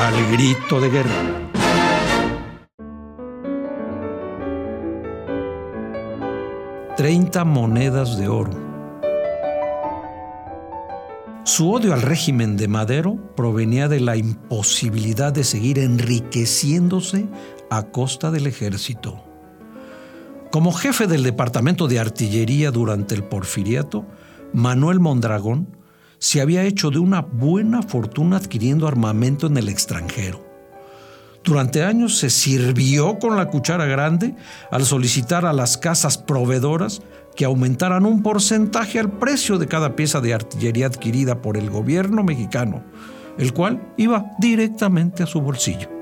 Al grito de guerra. Treinta monedas de oro. Su odio al régimen de Madero provenía de la imposibilidad de seguir enriqueciéndose a costa del ejército. Como jefe del Departamento de Artillería durante el Porfiriato, Manuel Mondragón se había hecho de una buena fortuna adquiriendo armamento en el extranjero. Durante años se sirvió con la cuchara grande al solicitar a las casas proveedoras que aumentaran un porcentaje al precio de cada pieza de artillería adquirida por el gobierno mexicano, el cual iba directamente a su bolsillo.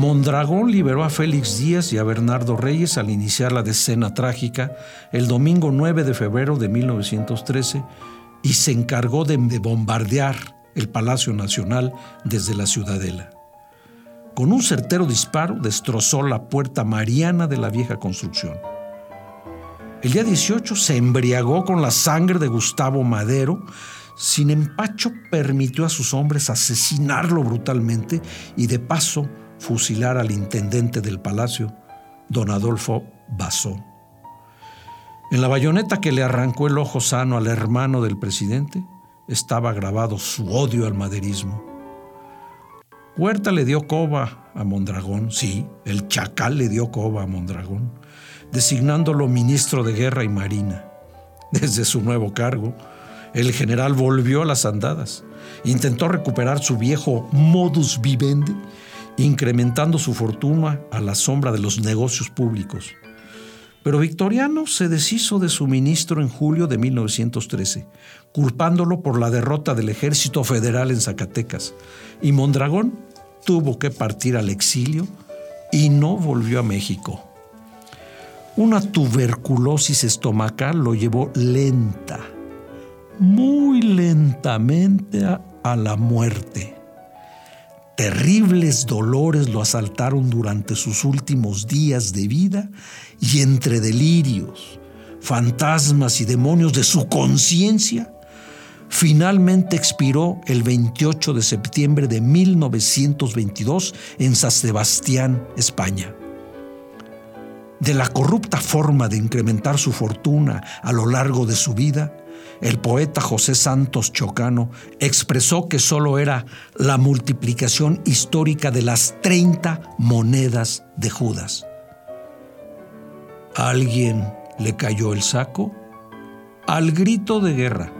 Mondragón liberó a Félix Díaz y a Bernardo Reyes al iniciar la decena trágica el domingo 9 de febrero de 1913 y se encargó de bombardear el Palacio Nacional desde la ciudadela. Con un certero disparo destrozó la puerta mariana de la vieja construcción. El día 18 se embriagó con la sangre de Gustavo Madero, sin empacho permitió a sus hombres asesinarlo brutalmente y de paso fusilar al intendente del palacio, don Adolfo Basó. En la bayoneta que le arrancó el ojo sano al hermano del presidente estaba grabado su odio al maderismo. Huerta le dio coba a Mondragón, sí, el chacal le dio coba a Mondragón, designándolo ministro de Guerra y Marina. Desde su nuevo cargo, el general volvió a las andadas, intentó recuperar su viejo modus vivendi incrementando su fortuna a la sombra de los negocios públicos. Pero Victoriano se deshizo de su ministro en julio de 1913, culpándolo por la derrota del ejército federal en Zacatecas, y Mondragón tuvo que partir al exilio y no volvió a México. Una tuberculosis estomacal lo llevó lenta, muy lentamente a la muerte. Terribles dolores lo asaltaron durante sus últimos días de vida y entre delirios, fantasmas y demonios de su conciencia, finalmente expiró el 28 de septiembre de 1922 en San Sebastián, España. De la corrupta forma de incrementar su fortuna a lo largo de su vida, el poeta José Santos Chocano expresó que solo era la multiplicación histórica de las 30 monedas de Judas. ¿A alguien le cayó el saco? Al grito de guerra.